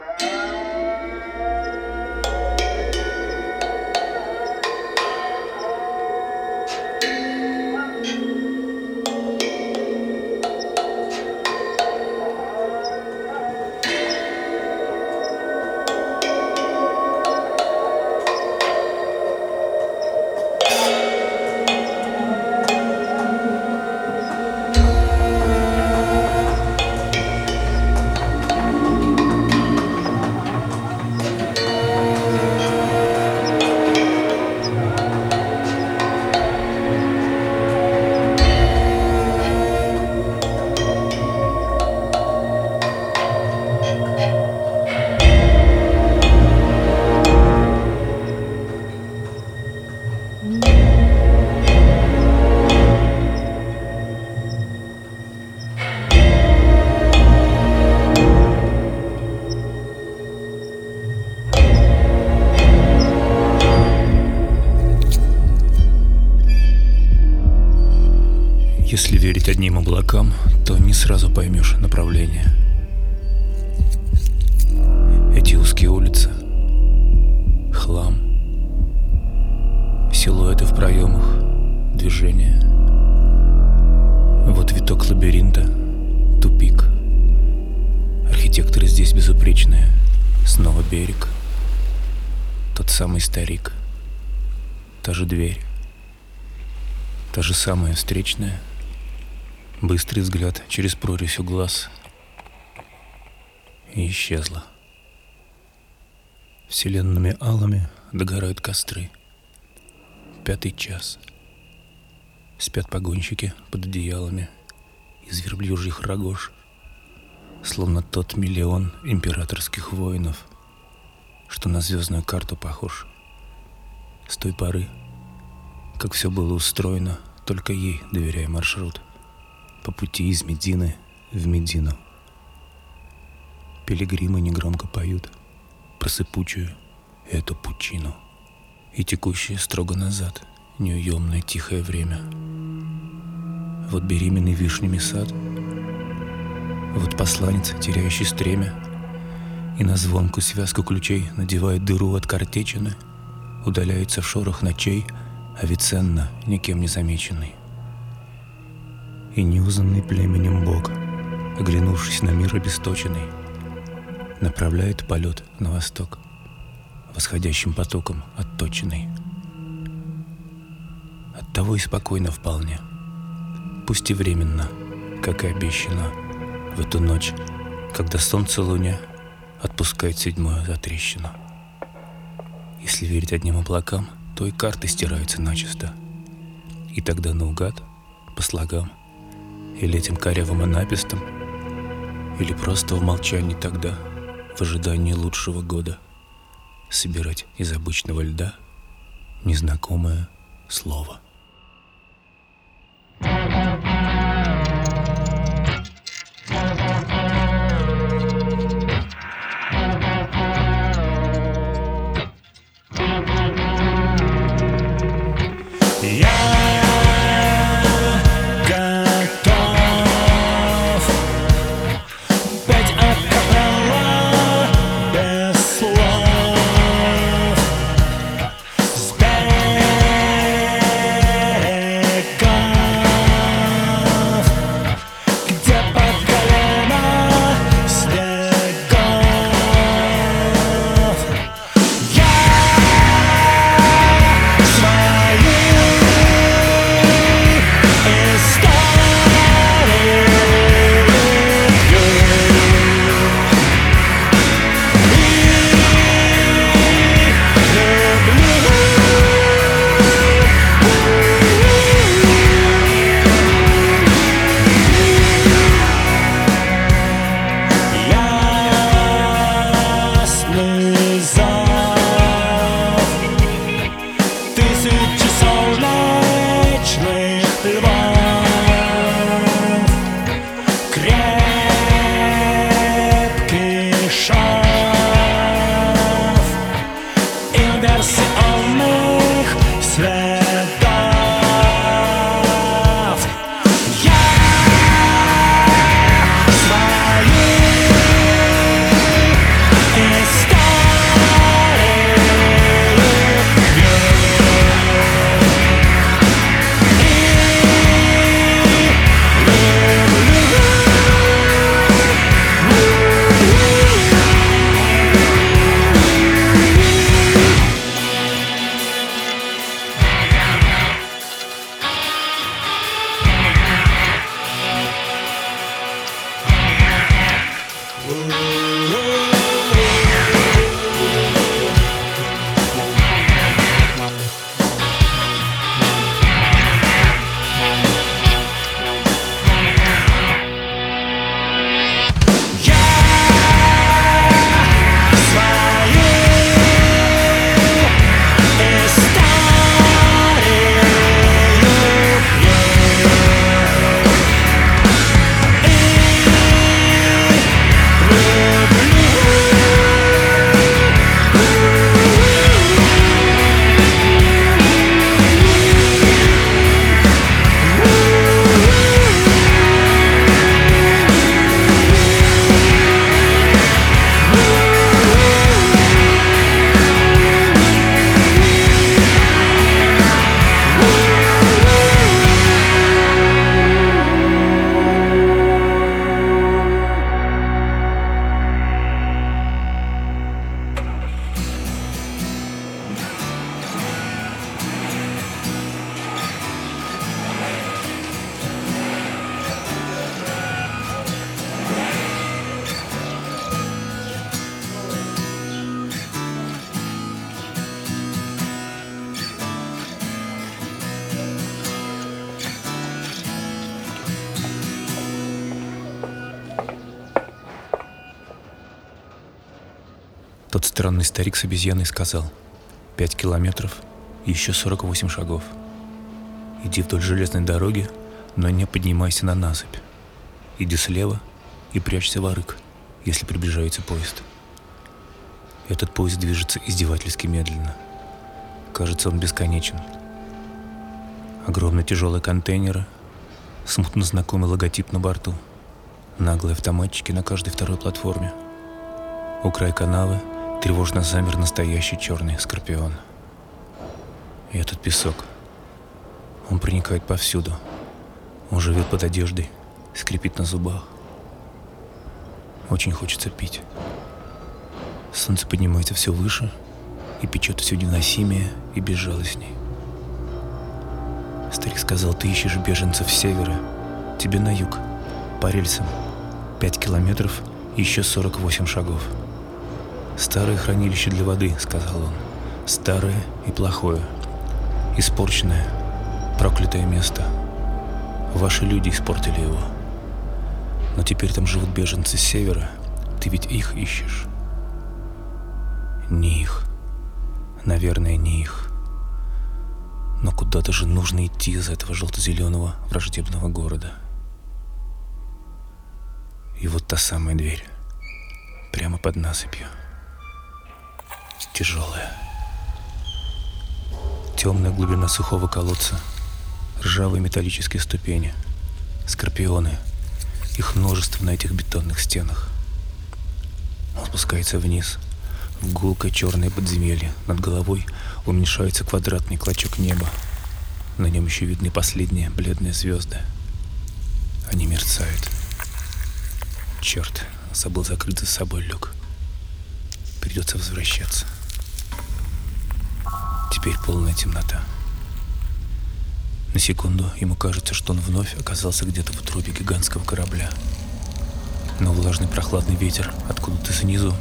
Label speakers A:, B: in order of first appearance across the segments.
A: Если то не сразу поймешь направление. Эти узкие улицы, хлам, силуэты в проемах, движение. Вот виток лабиринта, тупик. Архитекторы здесь безупречные. Снова берег. Тот самый старик. Та же дверь. Та же самая встречная — Быстрый взгляд через прорезь у глаз и исчезла. Вселенными алами догорают костры. Пятый час. Спят погонщики под одеялами из верблюжьих рогож, словно тот миллион императорских воинов, что на звездную карту похож. С той поры, как все было устроено, только ей доверяя маршрут — по пути из Медины в Медину. Пилигримы негромко поют про сыпучую эту пучину и текущее строго назад неуемное тихое время. Вот беременный вишнями сад, вот посланец, теряющий стремя, и на звонку связку ключей надевает дыру от картечины, удаляется в шорох ночей, Авиценна, никем не замеченный и неузнанный племенем Бог, оглянувшись на мир обесточенный, направляет полет на восток, восходящим потоком отточенный. Оттого и спокойно вполне, пусть и временно, как и обещано, в эту ночь, когда солнце луня отпускает седьмую затрещину. Если верить одним облакам, то и карты стираются начисто. И тогда наугад, по слогам, или этим корявым анапистом, или просто в молчании тогда, в ожидании лучшего года, собирать из обычного льда незнакомое слово. Тот странный старик с обезьяной сказал «Пять километров и еще 48 шагов. Иди вдоль железной дороги, но не поднимайся на насыпь. Иди слева и прячься в арык, если приближается поезд». Этот поезд движется издевательски медленно. Кажется, он бесконечен. Огромные тяжелые контейнеры, смутно знакомый логотип на борту, наглые автоматчики на каждой второй платформе. У края канавы Тревожно замер настоящий черный скорпион. И этот песок. Он проникает повсюду. Он живет под одеждой, скрипит на зубах. Очень хочется пить. Солнце поднимается все выше и печет все невыносимее и безжалостней. Старик сказал, ты ищешь беженцев с севера. Тебе на юг, по рельсам. Пять километров и еще 48 шагов. «Старое хранилище для воды», — сказал он. «Старое и плохое. Испорченное, проклятое место. Ваши люди испортили его. Но теперь там живут беженцы с севера. Ты ведь их ищешь?» «Не их. Наверное, не их. Но куда-то же нужно идти из этого желто-зеленого враждебного города». И вот та самая дверь. Прямо под насыпью тяжелая. Темная глубина сухого колодца, ржавые металлические ступени, скорпионы, их множество на этих бетонных стенах. Он спускается вниз, в гулкое черное подземелье. Над головой уменьшается квадратный клочок неба. На нем еще видны последние бледные звезды. Они мерцают. Черт, забыл закрыть за собой люк. Придется возвращаться. Теперь полная темнота. На секунду ему кажется, что он вновь оказался где-то в трубе гигантского корабля. Но влажный прохладный ветер откуда-то снизу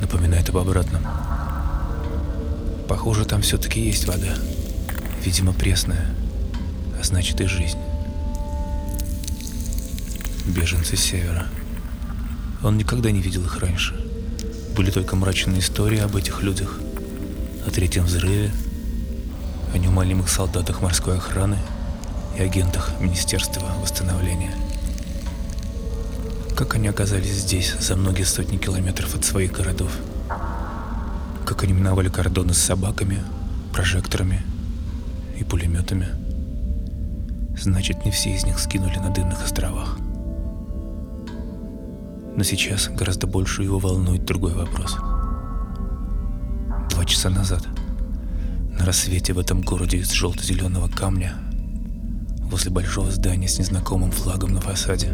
A: напоминает об обратном. Похоже, там все-таки есть вода. Видимо, пресная, а значит и жизнь. Беженцы с севера. Он никогда не видел их раньше. Были только мрачные истории об этих людях – о третьем взрыве, о неумолимых солдатах морской охраны и агентах Министерства восстановления. Как они оказались здесь за многие сотни километров от своих городов? Как они миновали кордоны с собаками, прожекторами и пулеметами? Значит, не все из них скинули на дымных островах. Но сейчас гораздо больше его волнует другой вопрос – Два часа назад, на рассвете в этом городе из желто-зеленого камня, возле большого здания с незнакомым флагом на фасаде,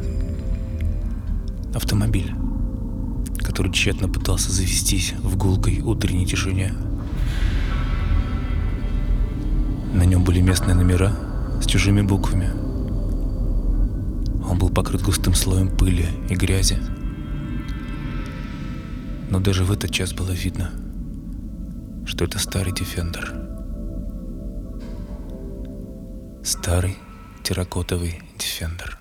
A: автомобиль, который тщетно пытался завестись в гулкой утренней тишине. На нем были местные номера с чужими буквами. Он был покрыт густым слоем пыли и грязи. Но даже в этот час было видно, что это старый Дефендер. Старый терракотовый Дефендер.